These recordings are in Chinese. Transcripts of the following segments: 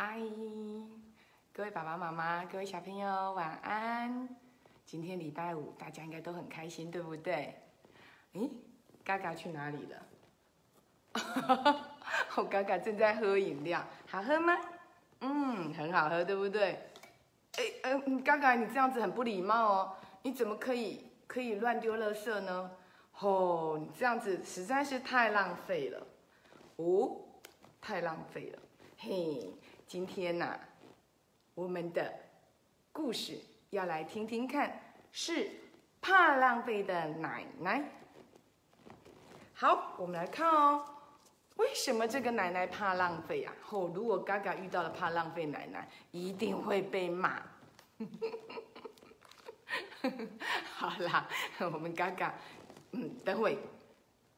嗨，各位爸爸妈妈，各位小朋友，晚安。今天礼拜五，大家应该都很开心，对不对？咦，嘎嘎去哪里了？我 嘎嘎正在喝饮料，好喝吗？嗯，很好喝，对不对？哎，嗯，嘎嘎，你这样子很不礼貌哦，你怎么可以可以乱丢垃圾呢？哦，你这样子实在是太浪费了，哦，太浪费了，嘿。今天呐，我们的故事要来听听看，是怕浪费的奶奶。好，我们来看哦，为什么这个奶奶怕浪费啊？哦，如果嘎嘎遇到了怕浪费奶奶，一定会被骂。好啦，我们嘎嘎，嗯，等会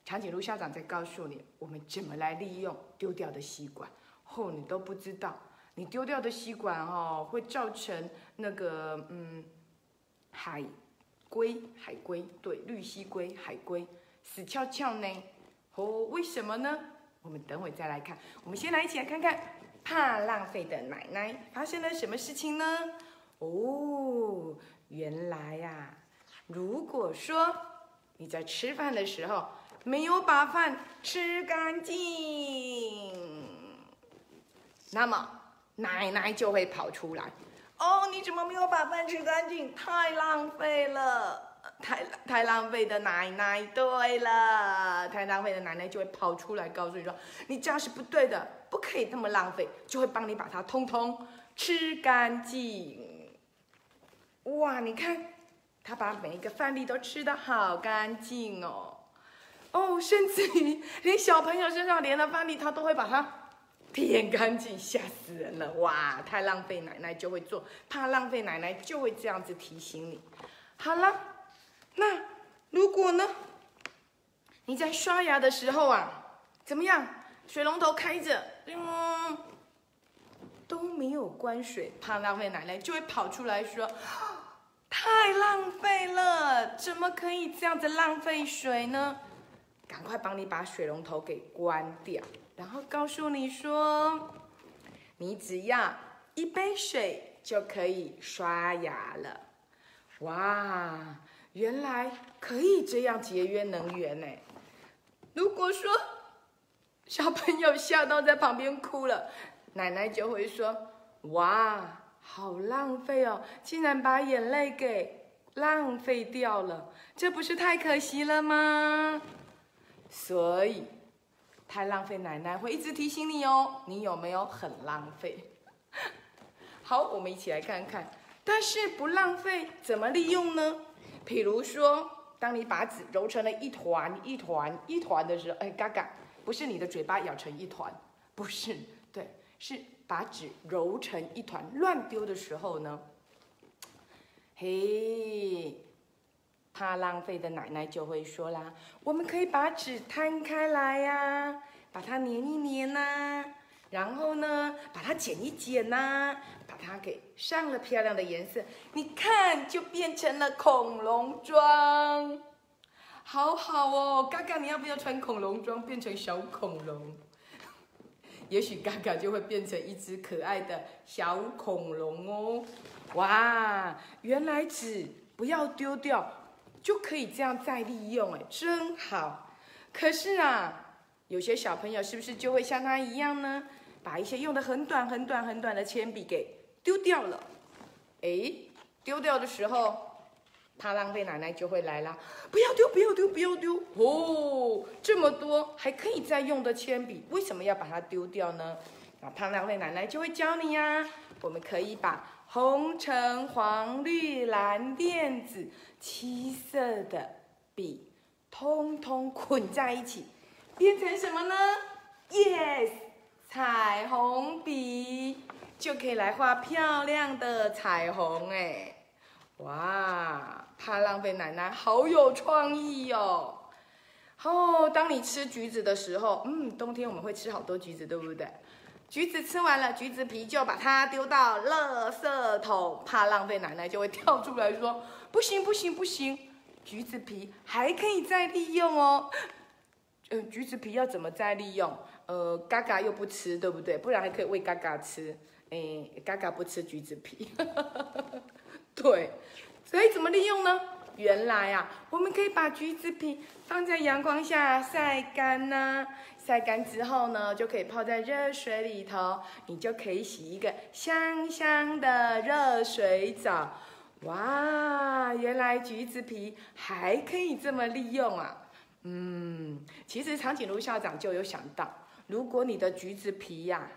长颈鹿校长再告诉你，我们怎么来利用丢掉的吸管。哦，你都不知道，你丢掉的吸管哦，会造成那个嗯，海龟、海龟对，绿蜥龟、海龟死翘翘呢。哦，为什么呢？我们等会再来看。我们先来一起来看看怕浪费的奶奶发生了什么事情呢？哦，原来呀，如果说你在吃饭的时候没有把饭吃干净。那么奶奶就会跑出来，哦，你怎么没有把饭吃干净？太浪费了，太太浪费的奶奶。对了，太浪费的奶奶就会跑出来告诉你说，你这样是不对的，不可以这么浪费，就会帮你把它通通吃干净。哇，你看，他把每一个饭粒都吃的好干净哦，哦，甚至于连小朋友身上连的饭粒，他都会把它。舔干净，吓死人了！哇，太浪费，奶奶就会做，怕浪费，奶奶就会这样子提醒你。好了，那如果呢？你在刷牙的时候啊，怎么样？水龙头开着，嗯，都没有关水，怕浪费，奶奶就会跑出来说：太浪费了，怎么可以这样子浪费水呢？赶快帮你把水龙头给关掉。然后告诉你说，你只要一杯水就可以刷牙了。哇，原来可以这样节约能源呢！如果说小朋友笑到在旁边哭了，奶奶就会说：哇，好浪费哦，竟然把眼泪给浪费掉了，这不是太可惜了吗？所以。太浪费，奶奶会一直提醒你哦。你有没有很浪费？好，我们一起来看看。但是不浪费怎么利用呢？譬如说，当你把纸揉成了一团一团一团的时候，哎，嘎嘎，不是你的嘴巴咬成一团，不是，对，是把纸揉成一团乱丢的时候呢？嘿。怕浪费的奶奶就会说啦：“我们可以把纸摊开来呀，把它粘一粘呐，然后呢，把它剪一剪呐，把它给上了漂亮的颜色，你看就变成了恐龙装，好好哦。嘎嘎，你要不要穿恐龙装变成小恐龙？也许嘎嘎就会变成一只可爱的小恐龙哦。哇，原来纸不要丢掉。”就可以这样再利用，哎，真好。可是啊，有些小朋友是不是就会像他一样呢？把一些用的很短、很短、很短的铅笔给丢掉了。哎，丢掉的时候，怕浪费，奶奶就会来啦。不要丢，不要丢，不要丢！哦，这么多还可以再用的铅笔，为什么要把它丢掉呢？那怕浪费，奶奶就会教你呀。我们可以把红、橙、黄、绿、蓝、靛、紫。七色的笔，通通捆在一起，变成什么呢？Yes，彩虹笔就可以来画漂亮的彩虹哎！哇，怕浪费，奶奶好有创意哟！哦，当你吃橘子的时候，嗯，冬天我们会吃好多橘子，对不对？橘子吃完了，橘子皮就把它丢到垃圾桶，怕浪费，奶奶就会跳出来说：“不行不行不行，橘子皮还可以再利用哦。”嗯，橘子皮要怎么再利用？呃，嘎嘎又不吃，对不对？不然还可以喂嘎嘎吃。哎，嘎嘎不吃橘子皮，对，所以怎么利用呢？原来啊，我们可以把橘子皮放在阳光下晒干呢，晒干之后呢，就可以泡在热水里头，你就可以洗一个香香的热水澡。哇，原来橘子皮还可以这么利用啊！嗯，其实长颈鹿校长就有想到，如果你的橘子皮呀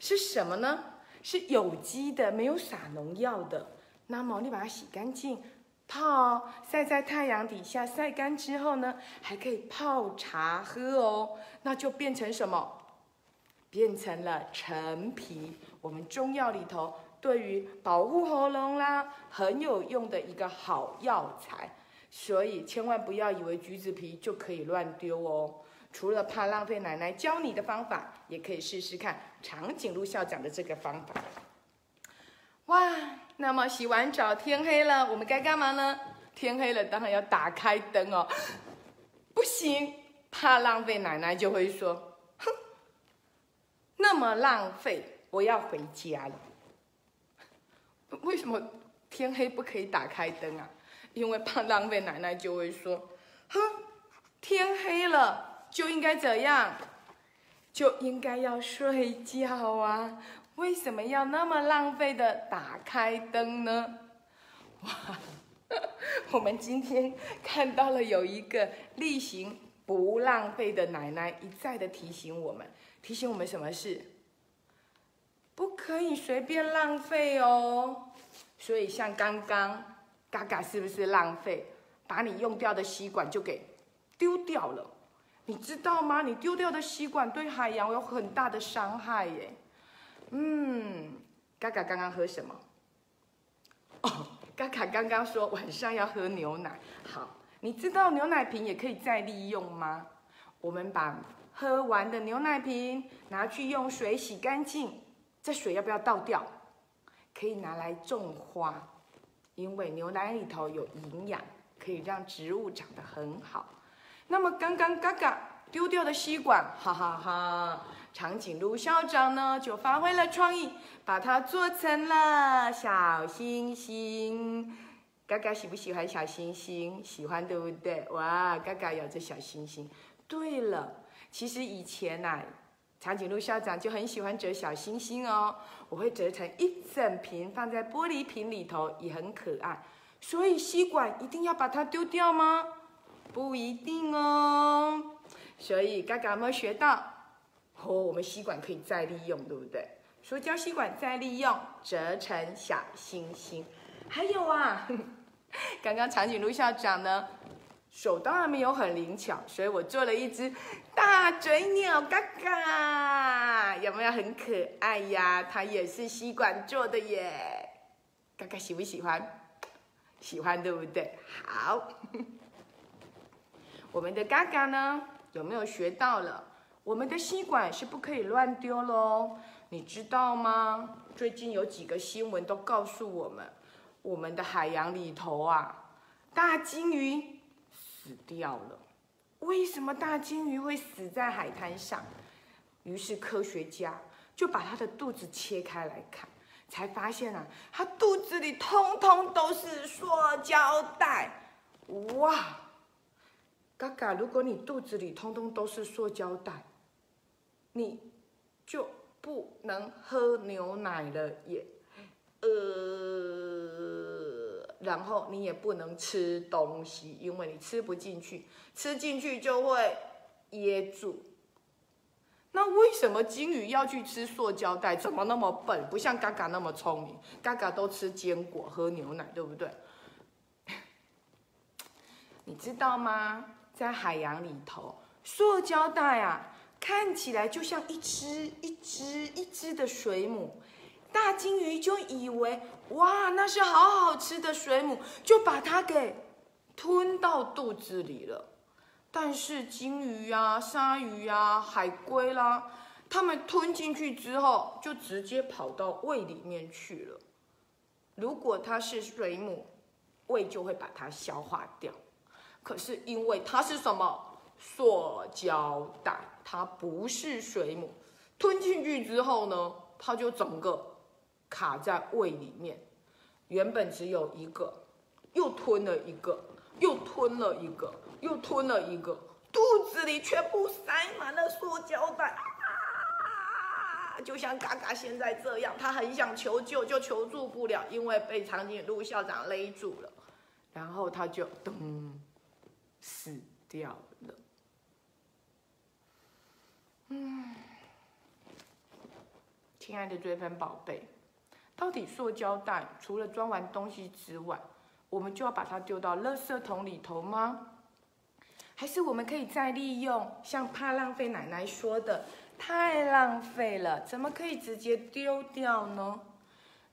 是什么呢？是有机的，没有撒农药的，那么你把它洗干净，泡晒在太阳底下，晒干之后呢，还可以泡茶喝哦，那就变成什么？变成了陈皮，我们中药里头对于保护喉咙啦很有用的一个好药材，所以千万不要以为橘子皮就可以乱丢哦。除了怕浪费，奶奶教你的方法，也可以试试看长颈鹿校长的这个方法。哇，那么洗完澡天黑了，我们该干嘛呢？天黑了，当然要打开灯哦。不行，怕浪费，奶奶就会说：“哼，那么浪费，我要回家了。”为什么天黑不可以打开灯啊？因为怕浪费，奶奶就会说：“哼，天黑了。”就应该怎样？就应该要睡觉啊！为什么要那么浪费的打开灯呢？哇！我们今天看到了有一个例行不浪费的奶奶，一再的提醒我们，提醒我们什么事？不可以随便浪费哦。所以像刚刚嘎嘎是不是浪费？把你用掉的吸管就给丢掉了。你知道吗？你丢掉的吸管对海洋有很大的伤害耶。嗯，嘎嘎刚刚喝什么？哦，嘎嘎刚刚说晚上要喝牛奶。好，你知道牛奶瓶也可以再利用吗？我们把喝完的牛奶瓶拿去用水洗干净，这水要不要倒掉？可以拿来种花，因为牛奶里头有营养，可以让植物长得很好。那么刚刚嘎嘎丢掉的吸管，哈哈哈！长颈鹿校长呢就发挥了创意，把它做成了小星星。嘎嘎喜不喜欢小星星？喜欢对不对？哇，嘎嘎有这小星星。对了，其实以前呐，长颈鹿校长就很喜欢折小星星哦。我会折成一整瓶，放在玻璃瓶里头，也很可爱。所以吸管一定要把它丢掉吗？不一定哦，所以嘎嘎有没有学到？哦，我们吸管可以再利用，对不对？塑胶吸管再利用，折成小星星。还有啊，刚刚长颈鹿校长呢，手当然没有很灵巧，所以我做了一只大嘴鸟嘎嘎，有没有很可爱呀？它也是吸管做的耶，嘎嘎喜不喜欢？喜欢对不对？好。我们的嘎嘎呢，有没有学到了？我们的吸管是不可以乱丢喽，你知道吗？最近有几个新闻都告诉我们，我们的海洋里头啊，大金鱼死掉了。为什么大金鱼会死在海滩上？于是科学家就把它的肚子切开来看，才发现啊，它肚子里通通都是塑胶袋。哇！嘎嘎，如果你肚子里通通都是塑胶袋，你就不能喝牛奶了耶。呃，然后你也不能吃东西，因为你吃不进去，吃进去就会噎住。那为什么金鱼要去吃塑胶袋？怎么那么笨？不像嘎嘎那么聪明，嘎嘎都吃坚果、喝牛奶，对不对？你知道吗？在海洋里头，塑胶袋啊，看起来就像一只一只一只的水母，大金鱼就以为哇，那是好好吃的水母，就把它给吞到肚子里了。但是金鱼呀、鲨鱼呀、海龟啦，它们吞进去之后，就直接跑到胃里面去了。如果它是水母，胃就会把它消化掉。可是因为它是什么塑胶袋，它不是水母。吞进去之后呢，它就整个卡在胃里面。原本只有一个，又吞了一个，又吞了一个，又吞了一个，肚子里全部塞满了塑胶袋啊。就像嘎嘎现在这样，他很想求救，就求助不了，因为被长颈鹿校长勒住了，然后他就噔死掉了。嗯，亲爱的追分宝贝，到底塑胶袋除了装完东西之外，我们就要把它丢到垃圾桶里头吗？还是我们可以再利用？像怕浪费奶奶说的。太浪费了，怎么可以直接丢掉呢？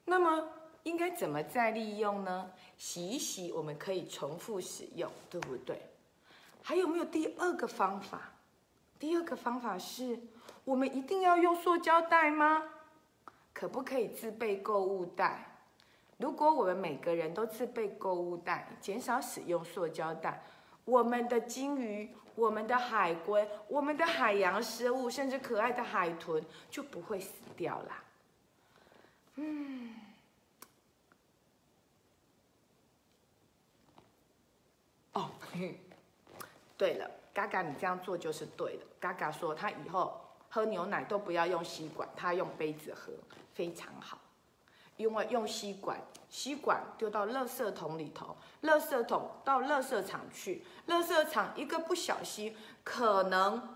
那么应该怎么再利用呢？洗一洗，我们可以重复使用，对不对？还有没有第二个方法？第二个方法是，我们一定要用塑胶袋吗？可不可以自备购物袋？如果我们每个人都自备购物袋，减少使用塑胶袋，我们的金鱼。我们的海龟、我们的海洋生物，甚至可爱的海豚就不会死掉啦。嗯，哦，对了，嘎嘎，你这样做就是对的。嘎嘎说他以后喝牛奶都不要用吸管，他用杯子喝，非常好。因为用吸管，吸管丢到垃圾桶里头，垃圾桶到垃圾场去，垃圾场一个不小心，可能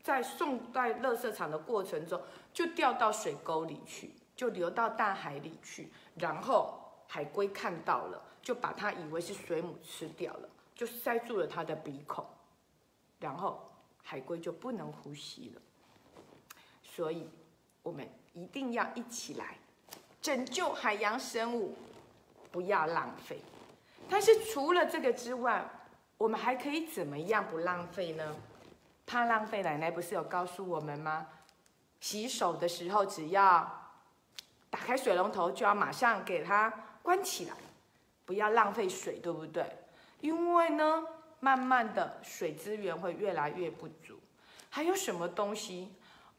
在送到垃圾场的过程中，就掉到水沟里去，就流到大海里去，然后海龟看到了，就把它以为是水母吃掉了，就塞住了它的鼻孔，然后海龟就不能呼吸了。所以，我们一定要一起来。拯救海洋生物，不要浪费。但是除了这个之外，我们还可以怎么样不浪费呢？怕浪费，奶奶不是有告诉我们吗？洗手的时候，只要打开水龙头，就要马上给它关起来，不要浪费水，对不对？因为呢，慢慢的水资源会越来越不足。还有什么东西？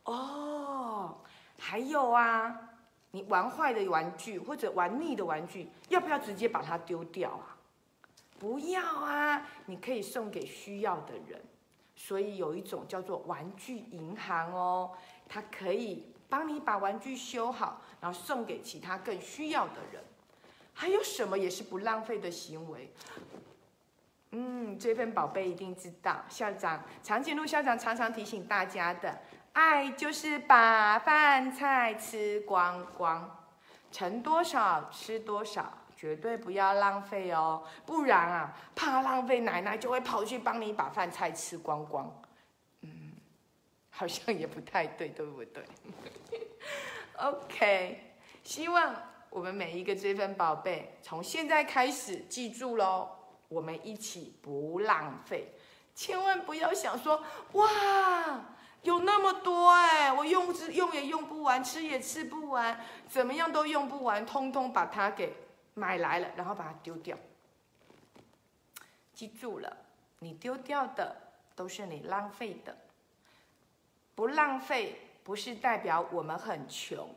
哦，还有啊。你玩坏的玩具或者玩腻的玩具，要不要直接把它丢掉啊？不要啊，你可以送给需要的人。所以有一种叫做玩具银行哦，它可以帮你把玩具修好，然后送给其他更需要的人。还有什么也是不浪费的行为？嗯，这份宝贝一定知道，校长长颈鹿校长常常提醒大家的。爱就是把饭菜吃光光，盛多少吃多少，绝对不要浪费哦，不然啊，怕浪费，奶奶就会跑去帮你把饭菜吃光光。嗯，好像也不太对，对不对？OK，希望我们每一个追分宝贝，从现在开始记住喽，我们一起不浪费，千万不要想说哇。有那么多哎，我用之用也用不完，吃也吃不完，怎么样都用不完，通通把它给买来了，然后把它丢掉。记住了，你丢掉的都是你浪费的。不浪费不是代表我们很穷，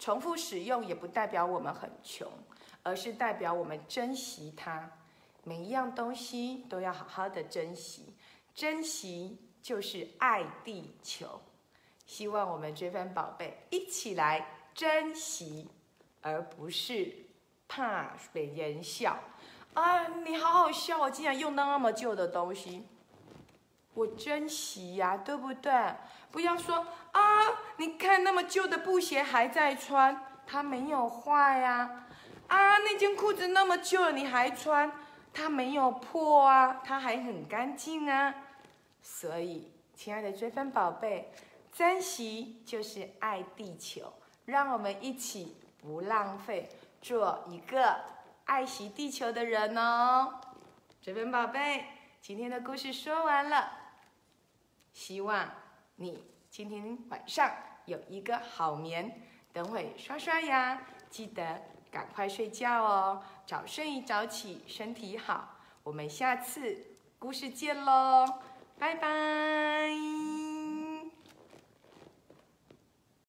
重复使用也不代表我们很穷，而是代表我们珍惜它。每一样东西都要好好的珍惜，珍惜。就是爱地球，希望我们追分宝贝一起来珍惜，而不是怕被人笑。啊，你好好笑，我竟然用那么旧的东西，我珍惜呀，对不对？不要说啊，你看那么旧的布鞋还在穿，它没有坏呀。啊，那件裤子那么旧了你还穿，它没有破啊，它还很干净啊。所以，亲爱的追分宝贝，珍惜就是爱地球，让我们一起不浪费，做一个爱惜地球的人哦。追分宝贝，今天的故事说完了，希望你今天晚上有一个好眠。等会刷刷牙，记得赶快睡觉哦，早睡早起，身体好。我们下次故事见喽。拜拜。